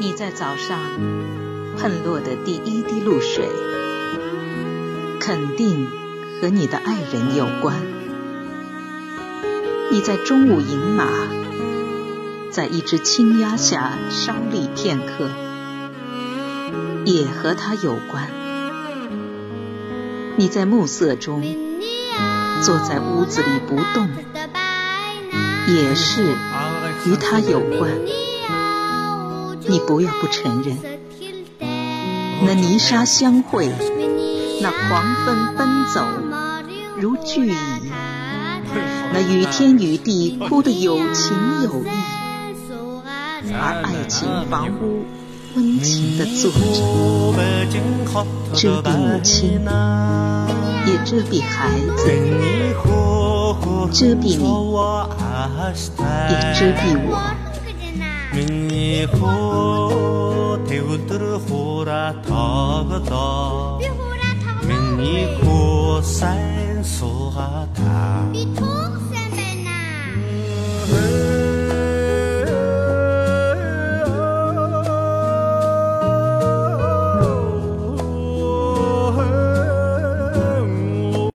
你在早上喷落的第一滴露水，肯定和你的爱人有关。你在中午饮马，在一只青鸦下稍立片刻，也和他有关。你在暮色中坐在屋子里不动，也是与他有关。你不要不承认，那泥沙相会，那狂风奔走如巨蚁，那雨天雨地哭得有情有义，而爱情房屋温情地坐着，遮蔽母亲，也遮蔽孩子，遮蔽你，也遮蔽我。